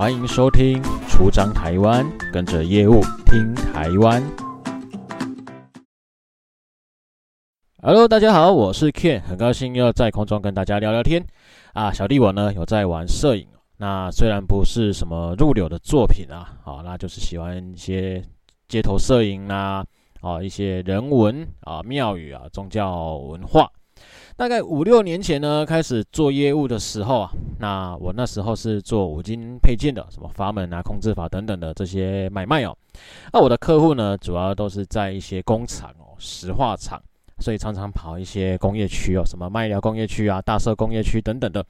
欢迎收听《出张台湾》，跟着业务听台湾。Hello，大家好，我是 Ken，很高兴又在空中跟大家聊聊天啊。小弟我呢有在玩摄影，那虽然不是什么入流的作品啊，好，那就是喜欢一些街头摄影啊，啊，一些人文啊、庙宇啊、宗教文化。大概五六年前呢，开始做业务的时候啊，那我那时候是做五金配件的，什么阀门啊、控制阀等等的这些买卖哦。那我的客户呢，主要都是在一些工厂哦、石化厂，所以常常跑一些工业区哦，什么麦寮工业区啊、大社工业区等等的。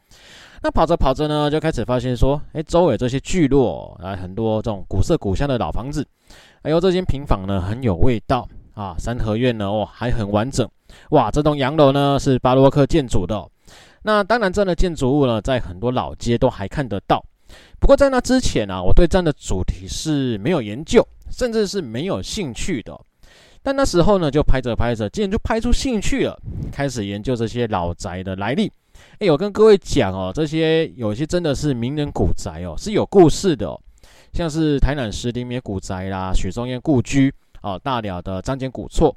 那跑着跑着呢，就开始发现说，哎，周围这些聚落啊，很多这种古色古香的老房子，还有这间平房呢，很有味道啊，三合院呢，哦，还很完整。哇，这栋洋楼呢是巴洛克建筑的。那当然，这样的建筑物呢，在很多老街都还看得到。不过在那之前啊，我对这样的主题是没有研究，甚至是没有兴趣的。但那时候呢，就拍着拍着，竟然就拍出兴趣了，开始研究这些老宅的来历。诶，我跟各位讲哦，这些有些真的是名人古宅哦，是有故事的。像是台南石碇爷古宅啦，许宗彦故居哦，大寮的张简古厝。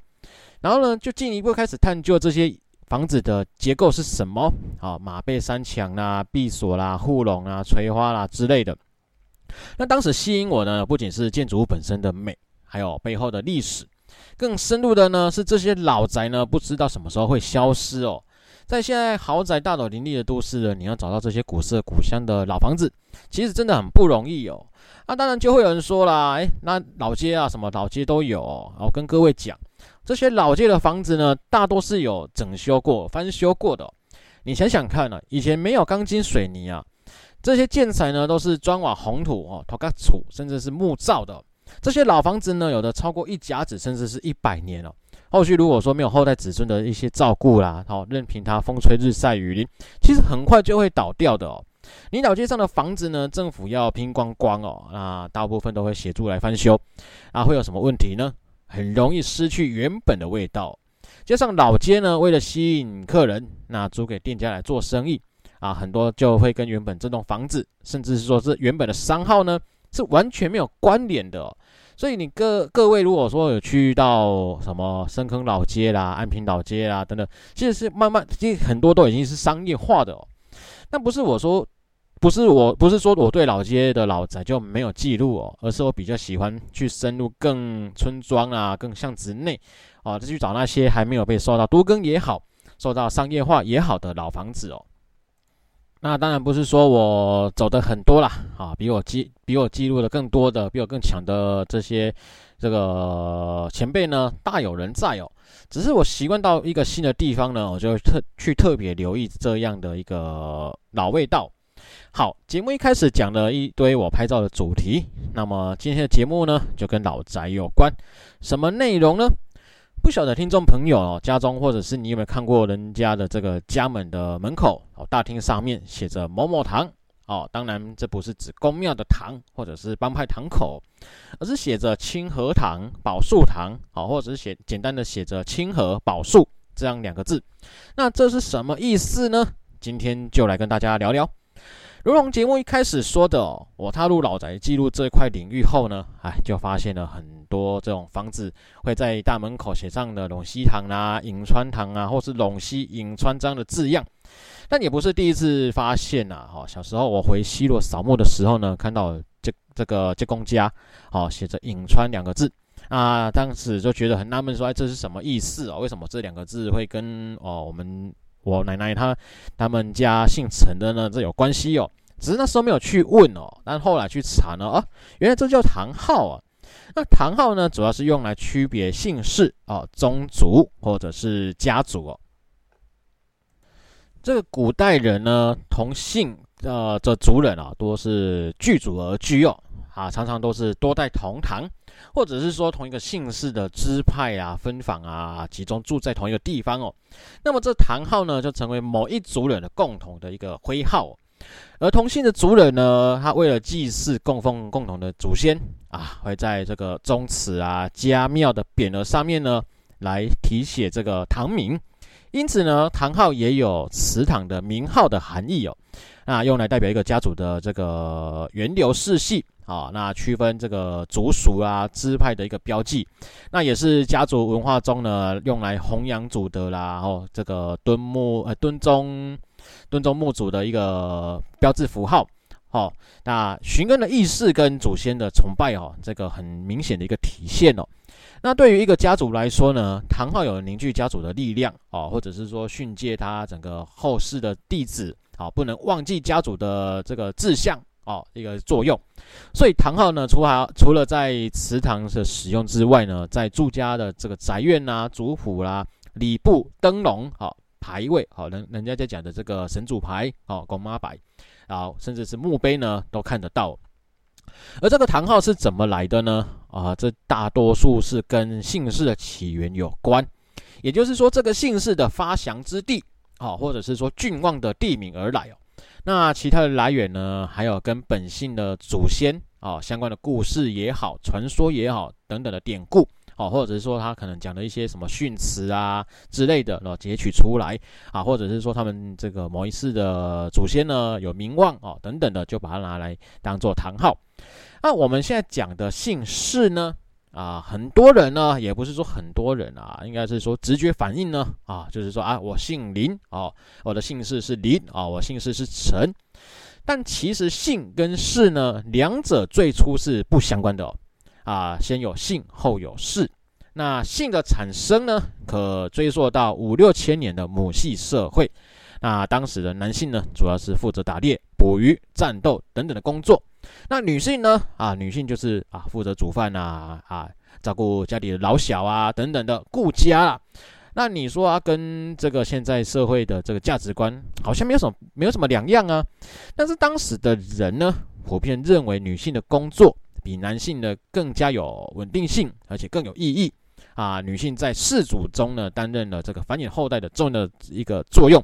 然后呢，就进一步开始探究这些房子的结构是什么啊，马背山墙啦、壁锁啦、护龙啊、垂花啦之类的。那当时吸引我呢，不仅是建筑物本身的美，还有背后的历史。更深入的呢，是这些老宅呢，不知道什么时候会消失哦。在现在豪宅大楼林立的都市呢，你要找到这些古色古香的老房子，其实真的很不容易哦。那当然就会有人说啦，诶，那老街啊，什么老街都有哦。我跟各位讲。这些老街的房子呢，大多是有整修过、翻修过的。你想想看呢，以前没有钢筋水泥啊，这些建材呢都是砖瓦红土哦、土埆厝，甚至是木造的。这些老房子呢，有的超过一甲子，甚至是一百年了。后续如果说没有后代子孙的一些照顾啦，好，任凭它风吹日晒雨淋，其实很快就会倒掉的哦。你老街上的房子呢，政府要拼光光哦，那大部分都会协助来翻修，啊，会有什么问题呢？很容易失去原本的味道，加上老街呢，为了吸引客人，那租给店家来做生意啊，很多就会跟原本这栋房子，甚至是说是原本的商号呢，是完全没有关联的哦。所以你各各位如果说有去到什么深坑老街啦、安平老街啦等等，其实是慢慢，其实很多都已经是商业化的哦。那不是我说。不是我，不是说我对老街的老宅就没有记录哦，而是我比较喜欢去深入更村庄啊、更巷子内哦，再去找那些还没有被受到多更也好、受到商业化也好的老房子哦。那当然不是说我走的很多啦，啊，比我记比我记录的更多的、比我更强的这些这个前辈呢，大有人在哦。只是我习惯到一个新的地方呢，我就特去特别留意这样的一个老味道。好，节目一开始讲了一堆我拍照的主题，那么今天的节目呢，就跟老宅有关。什么内容呢？不晓得听众朋友哦，家中或者是你有没有看过人家的这个家门的门口哦，大厅上面写着某某堂哦，当然这不是指公庙的堂或者是帮派堂口，而是写着清和堂、宝树堂哦，或者是写简单的写着清和宝树这样两个字。那这是什么意思呢？今天就来跟大家聊聊。如同节目一开始说的哦，我踏入老宅记录这块领域后呢，哎，就发现了很多这种房子会在大门口写上的陇西堂啊、颍川堂啊，或是陇西颍川这样的字样。但也不是第一次发现呐，哈，小时候我回西洛扫墓的时候呢，看到这这个这公家，哦，写着颍川两个字啊，当时就觉得很纳闷，说哎，这是什么意思哦？为什么这两个字会跟哦我们？我奶奶她他们家姓陈的呢，这有关系哦。只是那时候没有去问哦，但后来去查呢，啊，原来这叫堂号啊。那堂号呢，主要是用来区别姓氏啊、宗族或者是家族哦。这个古代人呢，同姓呃这族人啊，多是聚族而居哦。啊，常常都是多代同堂，或者是说同一个姓氏的支派啊、分房啊，集中住在同一个地方哦。那么这堂号呢，就成为某一族人的共同的一个徽号。而同姓的族人呢，他为了祭祀供奉共同的祖先啊，会在这个宗祠啊、家庙的匾额上面呢，来题写这个堂名。因此呢，堂号也有祠堂的名号的含义哦。那用来代表一个家族的这个源流世系啊，那区分这个族属啊支派的一个标记，那也是家族文化中呢用来弘扬祖德啦，哦，这个敦木呃敦宗敦宗墓主的一个标志符号。好，那寻根的意识跟祖先的崇拜哦，这个很明显的一个体现哦。那对于一个家族来说呢，堂号有凝聚家族的力量哦，或者是说训诫他整个后世的弟子啊，不能忘记家族的这个志向哦，一个作用。所以堂号呢，除了除了在祠堂的使用之外呢，在住家的这个宅院呐、族谱啦、礼部、灯笼、好牌位、好人人家在讲的这个神主牌哦、公妈牌。好，甚至是墓碑呢，都看得到。而这个堂号是怎么来的呢？啊，这大多数是跟姓氏的起源有关，也就是说，这个姓氏的发祥之地，啊，或者是说郡望的地名而来哦。那其他的来源呢，还有跟本姓的祖先啊相关的故事也好，传说也好，等等的典故。哦，或者是说他可能讲的一些什么训词啊之类的，然后截取出来啊，或者是说他们这个某一世的祖先呢有名望哦等等的，就把它拿来当做堂号。那我们现在讲的姓氏呢，啊，很多人呢也不是说很多人啊，应该是说直觉反应呢啊，就是说啊，我姓林哦，我的姓氏是林啊，我姓氏是陈，但其实姓跟氏呢，两者最初是不相关的哦。啊，先有姓，后有氏。那姓的产生呢，可追溯到五六千年的母系社会。那当时的男性呢，主要是负责打猎、捕鱼、战斗等等的工作。那女性呢，啊，女性就是啊，负责煮饭啊，啊，照顾家里的老小啊，等等的顾家啊。那你说啊，跟这个现在社会的这个价值观好像没有什么，没有什么两样啊。但是当时的人呢，普遍认为女性的工作。比男性的更加有稳定性，而且更有意义啊！女性在氏族中呢，担任了这个繁衍后代的重要的一个作用，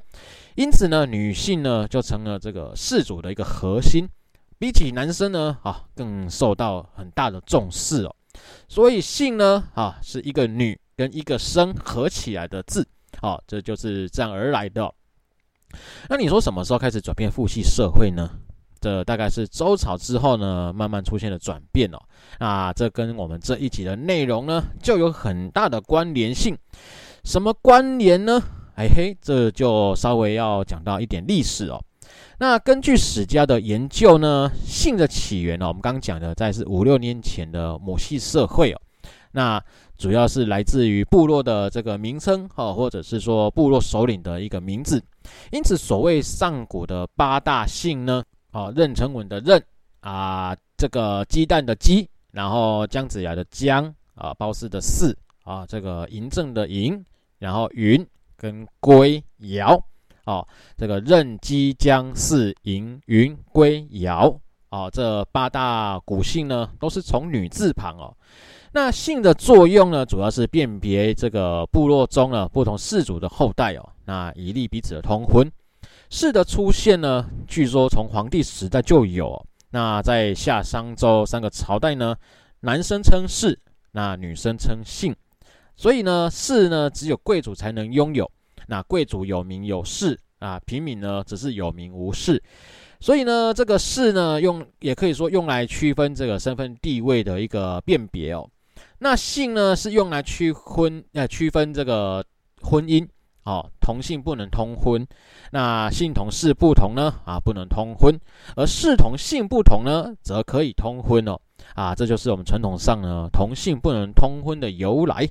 因此呢，女性呢就成了这个氏族的一个核心，比起男生呢啊，更受到很大的重视哦。所以姓呢啊，是一个女跟一个生合起来的字，啊，这就是这样而来的。那你说什么时候开始转变父系社会呢？这大概是周朝之后呢，慢慢出现了转变哦。那这跟我们这一集的内容呢，就有很大的关联性。什么关联呢？哎嘿，这就稍微要讲到一点历史哦。那根据史家的研究呢，姓的起源呢，我们刚刚讲的在是五六年前的母系社会哦。那主要是来自于部落的这个名称哦，或者是说部落首领的一个名字。因此，所谓上古的八大姓呢。哦，妊娠纹的妊啊，这个鸡蛋的鸡，然后姜子牙的姜啊，褒姒的姒啊，这个嬴政的嬴，然后云跟归尧，哦，这个妊鸡姜姒嬴云归尧，哦，这八大古姓呢，都是从女字旁哦。那姓的作用呢，主要是辨别这个部落中呢不同氏族的后代哦，那以利彼此的通婚。氏的出现呢，据说从黄帝时代就有。那在夏商周三个朝代呢，男生称氏，那女生称姓。所以呢，氏呢只有贵族才能拥有。那贵族有名有氏啊，平民呢只是有名无氏。所以呢，这个氏呢用也可以说用来区分这个身份地位的一个辨别哦。那姓呢是用来区婚呃区分这个婚姻。哦，同姓不能通婚，那姓同氏不同呢？啊，不能通婚，而氏同姓不同呢，则可以通婚哦。啊，这就是我们传统上呢同姓不能通婚的由来。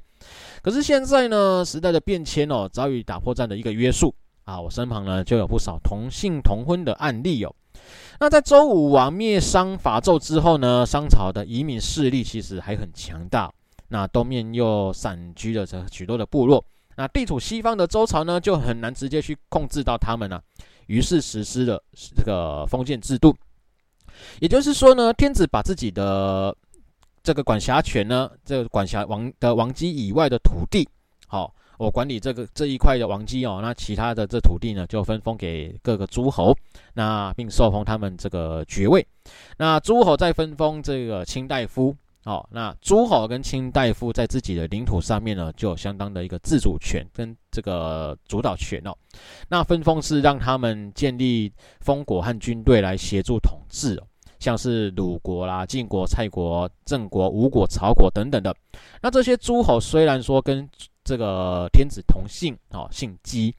可是现在呢，时代的变迁哦，早已打破这样的一个约束啊。我身旁呢就有不少同姓同婚的案例哦。那在周武王灭商伐纣之后呢，商朝的移民势力其实还很强大，那东面又散居了这许多的部落。那地处西方的周朝呢，就很难直接去控制到他们了，于是实施了这个封建制度。也就是说呢，天子把自己的这个管辖权呢，这个管辖王的王畿以外的土地，好，我管理这个这一块的王畿哦，那其他的这土地呢，就分封给各个诸侯，那并受封他们这个爵位。那诸侯再分封这个卿大夫。好，那诸侯跟卿大夫在自己的领土上面呢，就有相当的一个自主权跟这个主导权哦。那分封是让他们建立封国和军队来协助统治哦，像是鲁国啦、晋国、蔡国、郑国、吴国、曹国等等的。那这些诸侯虽然说跟这个天子同姓哦，姓姬，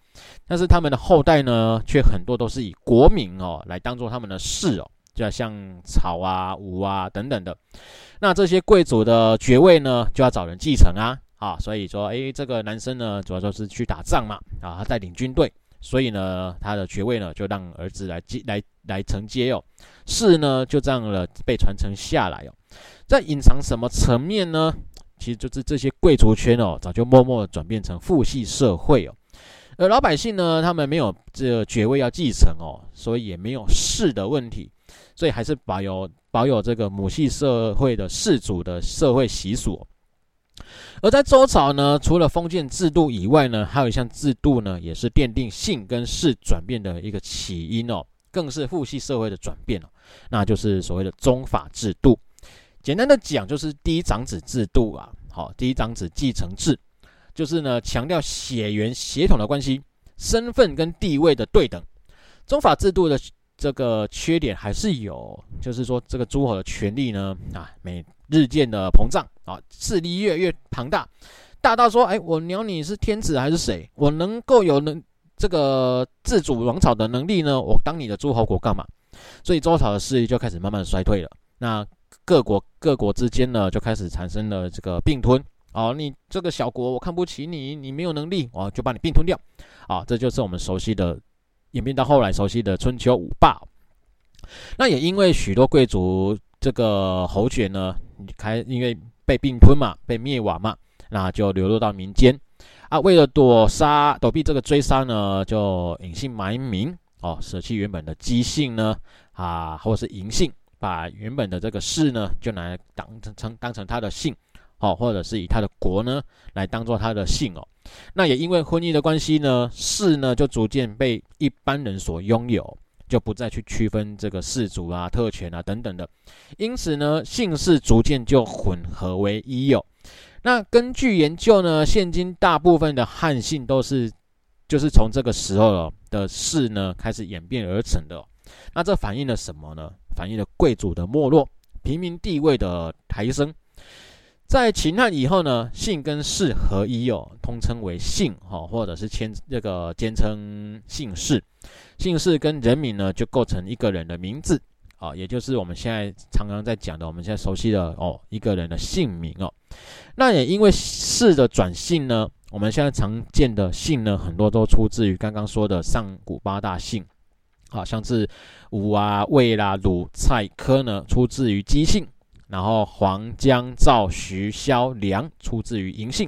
但是他们的后代呢，却很多都是以国名哦来当做他们的氏哦。就像草啊、吴啊等等的，那这些贵族的爵位呢，就要找人继承啊，啊，所以说，诶，这个男生呢，主要就是去打仗嘛，啊，他带领军队，所以呢，他的爵位呢，就让儿子来继来来承接哦，是呢，就这样了被传承下来哦，在隐藏什么层面呢？其实就是这些贵族圈哦，早就默默的转变成父系社会哦，而老百姓呢，他们没有这个爵位要继承哦，所以也没有氏的问题。所以还是保有保有这个母系社会的氏族的社会习俗，而在周朝呢，除了封建制度以外呢，还有一项制度呢，也是奠定姓跟氏转变的一个起因哦，更是父系社会的转变哦，那就是所谓的宗法制度。简单的讲，就是第一，长子制度啊，好，第一长子继承制，就是呢强调血缘血统的关系，身份跟地位的对等。宗法制度的。这个缺点还是有，就是说这个诸侯的权力呢，啊，每日渐的膨胀啊，势力越来越庞大，大到说，哎，我鸟你是天子还是谁？我能够有能这个自主王朝的能力呢？我当你的诸侯国干嘛？所以周朝的势力就开始慢慢衰退了。那各国各国之间呢，就开始产生了这个并吞。哦，你这个小国我看不起你，你没有能力，我就把你并吞掉。啊，这就是我们熟悉的。演变到后来熟悉的春秋五霸，那也因为许多贵族这个侯爵呢，开因为被并吞嘛，被灭亡嘛，那就流落到民间啊。为了躲杀、躲避这个追杀呢，就隐姓埋名哦，舍弃原本的姬姓呢啊，或是嬴姓，把原本的这个氏呢，就拿来当成当成他的姓哦，或者是以他的国呢来当做他的姓哦。那也因为婚姻的关系呢，氏呢就逐渐被一般人所拥有，就不再去区分这个氏族啊、特权啊等等的，因此呢，姓氏逐渐就混合为一有。那根据研究呢，现今大部分的汉姓都是，就是从这个时候的氏呢开始演变而成的。那这反映了什么呢？反映了贵族的没落，平民地位的抬升。在秦汉以后呢，姓跟氏合一哦，通称为姓哈，或者是称这个简称姓氏。姓氏跟人名呢，就构成一个人的名字啊，也就是我们现在常常在讲的，我们现在熟悉的哦，一个人的姓名哦。那也因为氏的转姓呢，我们现在常见的姓呢，很多都出自于刚刚说的上古八大姓，啊，像是吴啊、魏啦、鲁、蔡、柯呢，出自于姬姓。然后黄姜赵徐萧梁出自于嬴姓，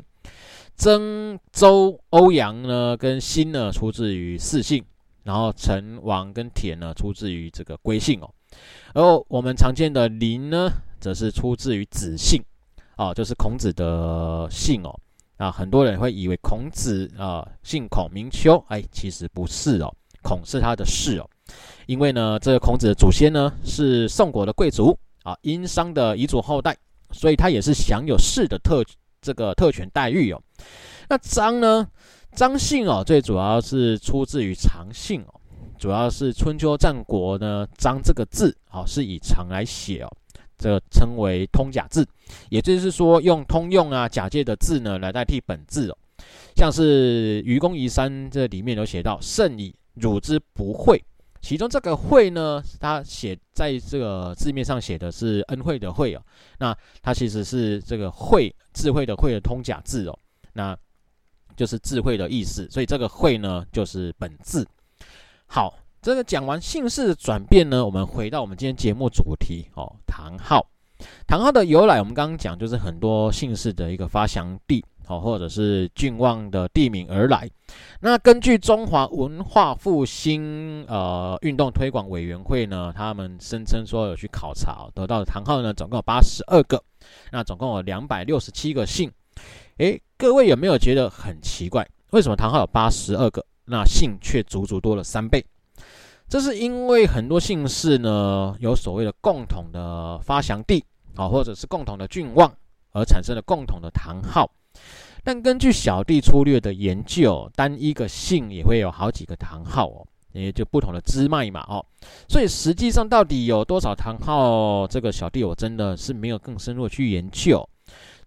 曾周欧阳呢跟辛呢出自于四姓，然后陈王跟田呢出自于这个归姓哦，而我们常见的林呢，则是出自于子姓，哦，就是孔子的姓哦，啊，很多人会以为孔子啊姓孔名丘，哎，其实不是哦，孔是他的氏哦，因为呢，这个孔子的祖先呢是宋国的贵族。啊，殷商的遗族后代，所以他也是享有氏的特这个特权待遇哦。那张呢？张姓哦，最主要是出自于长姓哦，主要是春秋战国呢，张这个字哦是以长来写哦，这个称为通假字，也就是说用通用啊假借的字呢来代替本字哦，像是《愚公移山》这里面有写到“甚矣，汝之不惠”。其中这个“惠”呢，它写在这个字面上写的是恩惠的“惠”哦，那它其实是这个“惠”智慧的“惠”的通假字哦，那就是智慧的意思，所以这个“惠”呢就是本字。好，这个讲完姓氏的转变呢，我们回到我们今天节目主题哦，唐号。唐号的由来，我们刚刚讲就是很多姓氏的一个发祥地。哦，或者是郡望的地名而来。那根据中华文化复兴呃运动推广委员会呢，他们声称说有去考察得到的唐号呢，总共有八十二个。那总共有两百六十七个姓。诶，各位有没有觉得很奇怪？为什么唐号有八十二个，那姓却足足多了三倍？这是因为很多姓氏呢有所谓的共同的发祥地啊，或者是共同的郡望而产生了共同的堂号。但根据小弟粗略的研究，单一个姓也会有好几个堂号哦，也就不同的支脉嘛哦。所以实际上到底有多少堂号，这个小弟我真的是没有更深入去研究。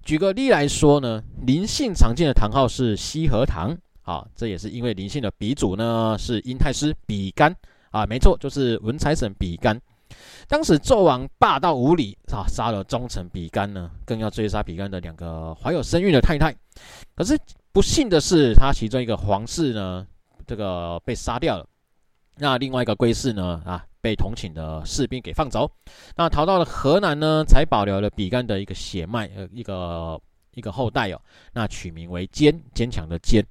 举个例来说呢，林姓常见的堂号是西河堂，啊，这也是因为林姓的鼻祖呢是殷太师比干啊，没错，就是文财神比干。当时纣王霸道无理啊，杀了忠臣比干呢，更要追杀比干的两个怀有身孕的太太。可是不幸的是，他其中一个皇室呢，这个被杀掉了。那另外一个归氏呢，啊，被同寝的士兵给放走。那逃到了河南呢，才保留了比干的一个血脉，呃，一个一个后代哦。那取名为坚，坚强的坚。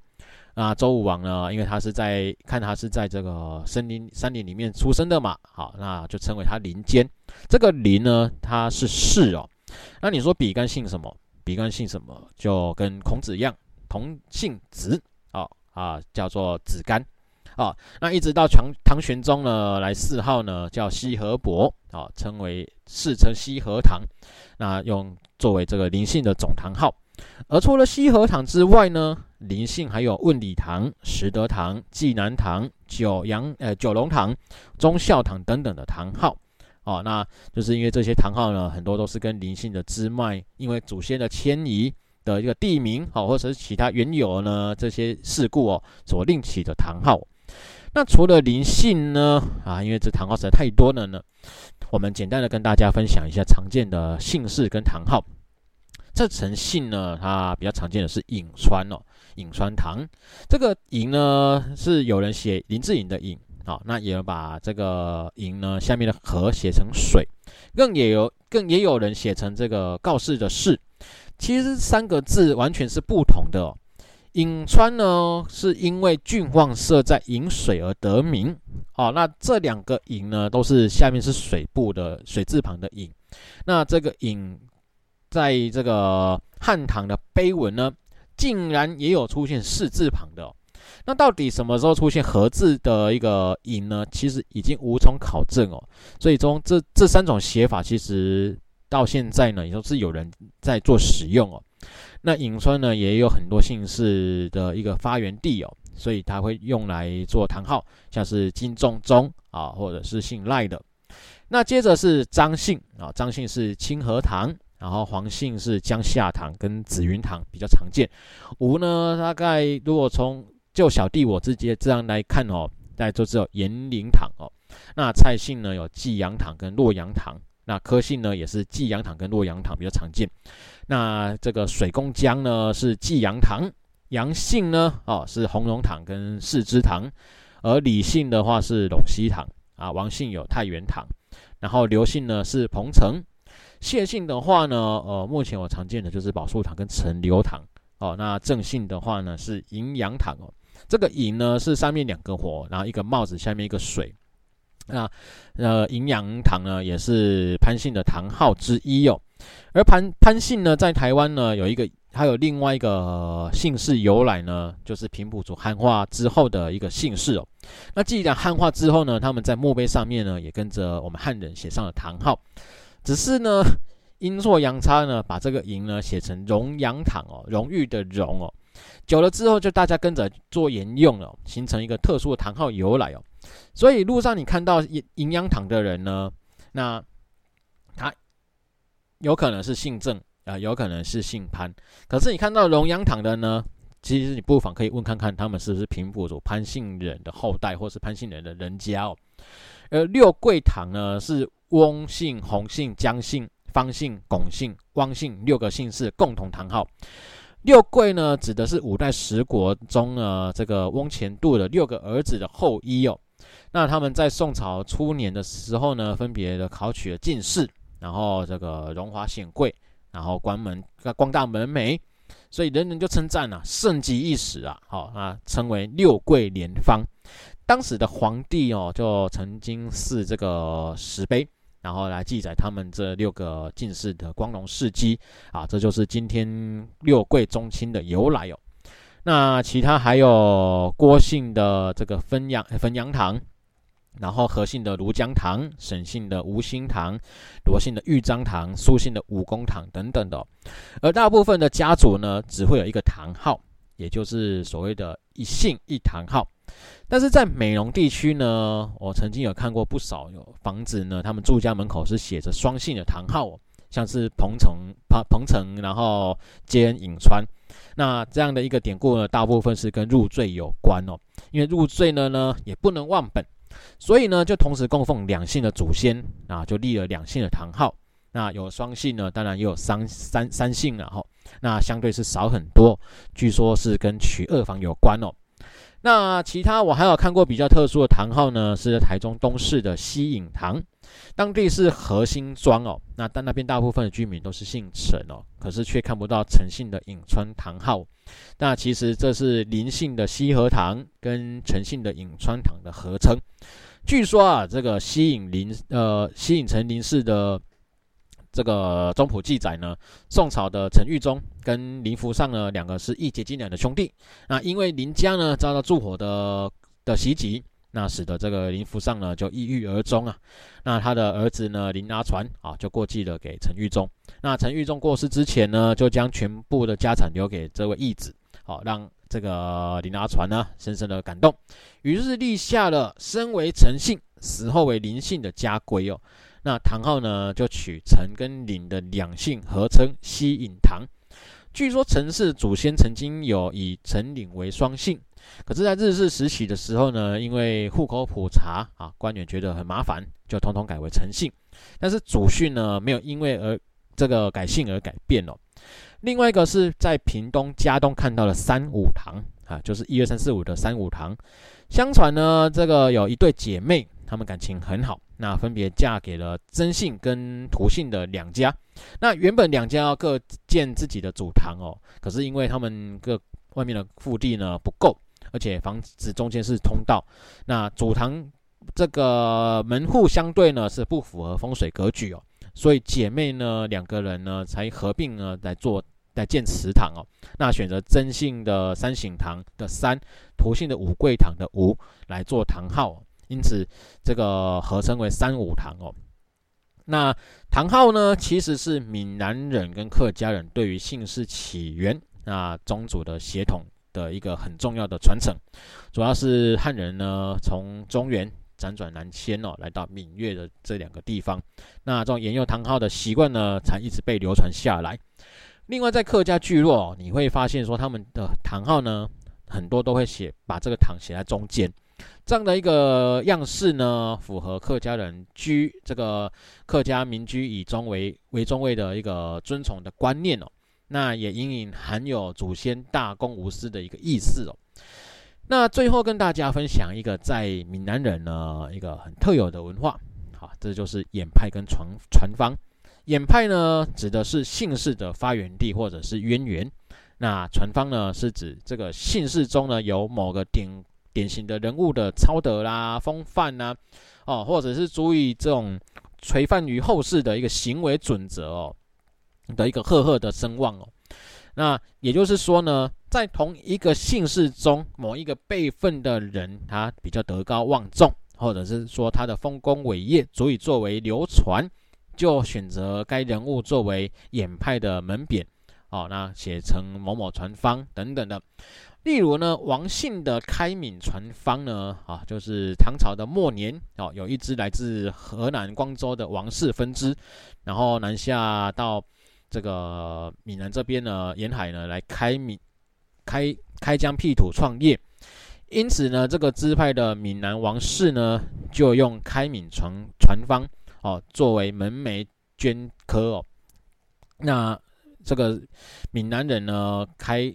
那周武王呢？因为他是在看他是在这个森林山林里面出生的嘛，好，那就称为他林间。这个林呢，他是氏哦。那你说比干姓什么？比干姓什么？就跟孔子一样，同姓子，哦啊，叫做子干。哦，那一直到唐唐玄宗呢来谥号呢，叫西河伯，哦，称为世称西河堂，那用作为这个林姓的总堂号。而除了西河堂之外呢，林姓还有问礼堂、石德堂、济南堂、九阳呃九龙堂、忠孝堂等等的堂号。哦，那就是因为这些堂号呢，很多都是跟林姓的支脉，因为祖先的迁移的一个地名，好、哦，或者是其他原有呢这些事故哦所另起的堂号。那除了林姓呢，啊，因为这堂号实在太多了呢，我们简单的跟大家分享一下常见的姓氏跟堂号。这陈姓呢，它比较常见的是颍川哦，颍川堂。这个颍呢，是有人写林志颖的颍，好，那也有把这个颍呢下面的河写成水，更也有更也有人写成这个告示的示。其实三个字完全是不同的哦。颍川呢，是因为郡望设在颍水而得名，哦，那这两个颍呢，都是下面是水部的水字旁的颍，那这个颍。在这个汉唐的碑文呢，竟然也有出现四字旁的哦。那到底什么时候出现合字的一个颍呢？其实已经无从考证哦。所以中这这三种写法，其实到现在呢，也都是有人在做使用哦。那颍川呢，也有很多姓氏的一个发源地哦，所以它会用来做堂号，像是金仲宗啊，或者是姓赖的。那接着是张姓啊，张姓是清河堂。然后黄姓是江夏堂跟紫云堂比较常见，吴呢，大概如果从就小弟我自己这样来看哦，大家都知道延陵堂哦。那蔡姓呢有济阳堂跟洛阳堂，那柯姓呢也是济阳堂跟洛阳堂比较常见。那这个水公江呢是济阳堂，杨姓呢哦是红龙堂跟四之堂，而李姓的话是陇西堂啊，王姓有太原堂，然后刘姓呢是彭城。谢姓的话呢，呃，目前我常见的就是宝树堂跟陈留堂哦。那郑姓的话呢是银阳堂哦。这个银呢是上面两个火，然后一个帽子，下面一个水。那呃，银阳堂呢也是潘姓的堂号之一哦。而潘潘姓呢，在台湾呢有一个，还有另外一个姓氏由来呢，就是平埔族汉化之后的一个姓氏哦。那既然汉化之后呢，他们在墓碑上面呢也跟着我们汉人写上了堂号。只是呢，阴错阳差呢，把这个“颍”呢写成“荣阳堂”哦，荣誉的“荣”哦，久了之后就大家跟着做沿用了，形成一个特殊的堂号由来哦。所以路上你看到“营阳堂”的人呢，那他有可能是姓郑啊，有可能是姓潘。可是你看到“荣阳堂”的呢，其实你不妨可以问看看，他们是不是平埔族潘姓人的后代，或是潘姓人的人家哦。而六桂堂呢是。翁姓、洪姓、江姓、方姓、巩姓、汪姓六个姓氏共同堂号。六贵呢，指的是五代十国中呢这个翁虔度的六个儿子的后裔哦。那他们在宋朝初年的时候呢，分别的考取了进士，然后这个荣华显贵，然后官门光大门楣，所以人人就称赞啊，盛极一时啊，好啊，称为六贵联芳。当时的皇帝哦，就曾经赐这个石碑。然后来记载他们这六个进士的光荣事迹啊，这就是今天六贵宗亲的由来哦。那其他还有郭姓的这个汾阳汾阳堂，然后何姓的庐江堂、沈姓的吴兴堂、罗姓的豫章堂、苏姓的武功堂等等的，而大部分的家族呢，只会有一个堂号，也就是所谓的一姓一堂号。但是在美浓地区呢，我曾经有看过不少有房子呢，他们住家门口是写着双姓的堂号，像是鹏程、鹏鹏程，然后兼颍川。那这样的一个典故呢，大部分是跟入赘有关哦，因为入赘呢呢也不能忘本。所以呢，就同时供奉两姓的祖先啊，就立了两姓的堂号。那有双姓呢，当然也有三三三姓了哈。那相对是少很多，据说是跟娶二房有关哦。那其他我还有看过比较特殊的堂号呢，是台中东势的西影堂，当地是核心庄哦。那但那边大部分的居民都是姓陈哦，可是却看不到陈姓的颍川堂号。那其实这是林姓的西河堂跟陈姓的颍川堂的合称。据说啊，这个西影林呃西影陈林氏的。这个宗谱记载呢，宋朝的陈玉忠跟林福尚呢，两个是义结金兰的兄弟。那因为林家呢遭到妒火的的袭击，那使得这个林福尚呢就抑郁而终啊。那他的儿子呢林阿传啊就过继了给陈玉忠。那陈玉忠过世之前呢，就将全部的家产留给这位义子，好、啊、让这个林阿传呢深深的感动，于是立下了身为陈姓，死后为林姓的家规哦。那唐昊呢，就取陈跟林的两姓合称西隐堂。据说陈氏祖先曾经有以陈林为双姓，可是，在日治时期的时候呢，因为户口普查啊，官员觉得很麻烦，就统统改为陈姓。但是祖训呢，没有因为而这个改姓而改变哦。另外一个是在屏东佳冬看到了三五堂啊，就是一二三四五的三五堂。相传呢，这个有一对姐妹。她们感情很好，那分别嫁给了曾姓跟涂姓的两家。那原本两家要各建自己的祖堂哦，可是因为他们各外面的腹地呢不够，而且房子中间是通道，那祖堂这个门户相对呢是不符合风水格局哦，所以姐妹呢两个人呢才合并呢来做来建祠堂哦。那选择曾姓的三省堂的三，涂姓的五桂堂的五来做堂号。因此，这个合称为三五堂哦。那堂号呢，其实是闽南人跟客家人对于姓氏起源、那宗族的血统的一个很重要的传承。主要是汉人呢，从中原辗转南迁哦，来到闽粤的这两个地方。那这种沿用堂号的习惯呢，才一直被流传下来。另外，在客家聚落，你会发现说，他们的堂号呢，很多都会写把这个堂写在中间。这样的一个样式呢，符合客家人居这个客家民居以宗为为宗位的一个尊崇的观念哦。那也隐隐含有祖先大公无私的一个意思哦。那最后跟大家分享一个在闽南人呢一个很特有的文化，好，这就是演派跟传传方。演派呢指的是姓氏的发源地或者是渊源，那传方呢是指这个姓氏中呢有某个典。典型的人物的操德啦、风范呐，哦，或者是足以这种垂范于后世的一个行为准则哦的一个赫赫的声望哦。那也就是说呢，在同一个姓氏中，某一个辈分的人，他比较德高望重，或者是说他的丰功伟业足以作为流传，就选择该人物作为演派的门匾哦。那写成某某传芳等等的。例如呢，王姓的开闽传芳呢，啊，就是唐朝的末年哦，有一支来自河南光州的王氏分支，然后南下到这个闽南这边呢，沿海呢来开闽开开疆辟土创业，因此呢，这个支派的闽南王氏呢，就用开闽传传芳哦作为门楣镌刻哦，那这个闽南人呢开。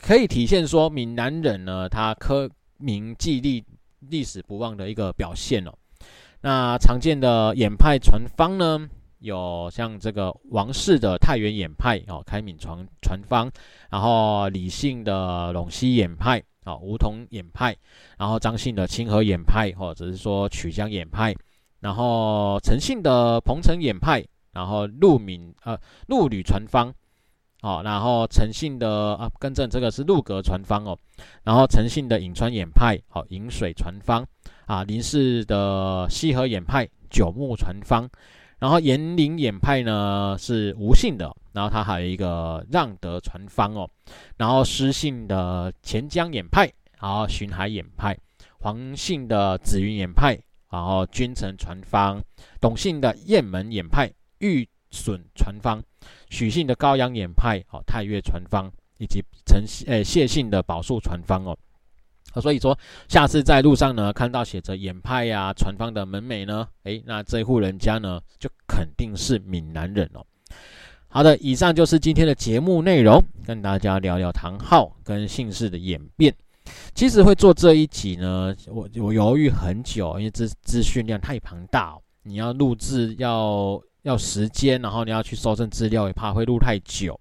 可以体现说，闽南人呢，他刻铭记历、历史不忘的一个表现哦。那常见的演派传方呢，有像这个王氏的太原演派哦，开闽传传方；然后李姓的陇西演派哦，梧桐演派；然后张姓的清河演派，或者是说曲江演派；然后陈姓的鹏程演派；然后陆闽呃陆吕传芳。哦，然后陈姓的啊，更正这个是陆格传方哦，然后陈姓的颍川衍派，好、哦、颍水传方啊，林氏的西河衍派九牧传方，然后延陵衍派呢是吴姓的，然后他还有一个让德传方哦，然后施姓的钱江衍派，然后巡海衍派，黄姓的紫云衍派，然后君臣传方，董姓的雁门衍派，玉笋传方。许姓的高阳衍派，哦，太岳传方，以及陈诶谢姓的宝树传方哦，所以说下次在路上呢看到写着岩派呀、啊、传方的门楣呢，诶，那这户人家呢就肯定是闽南人哦。好的，以上就是今天的节目内容，跟大家聊聊唐号跟姓氏的演变。其实会做这一集呢，我我犹豫很久，因为资资讯量太庞大，哦，你要录制要。要时间，然后你要去搜证资料，也怕会录太久。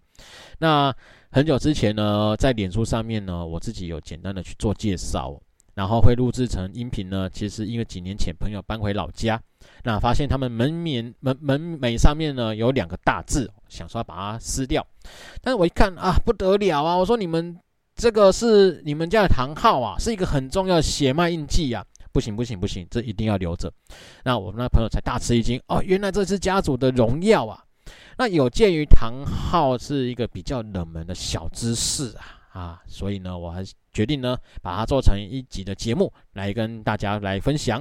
那很久之前呢，在脸书上面呢，我自己有简单的去做介绍，然后会录制成音频呢。其实因为几年前朋友搬回老家，那发现他们门面门门楣上面呢有两个大字，想说把它撕掉，但是我一看啊，不得了啊！我说你们这个是你们家的唐号啊，是一个很重要的血脉印记啊。不行不行不行，这一定要留着。那我们那朋友才大吃一惊哦，原来这是家族的荣耀啊！那有鉴于唐昊是一个比较冷门的小知识啊啊，所以呢，我还决定呢把它做成一集的节目来跟大家来分享。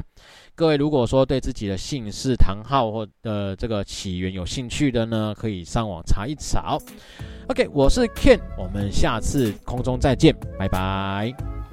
各位如果说对自己的姓氏唐昊或的这个起源有兴趣的呢，可以上网查一查。OK，我是 Ken，我们下次空中再见，拜拜。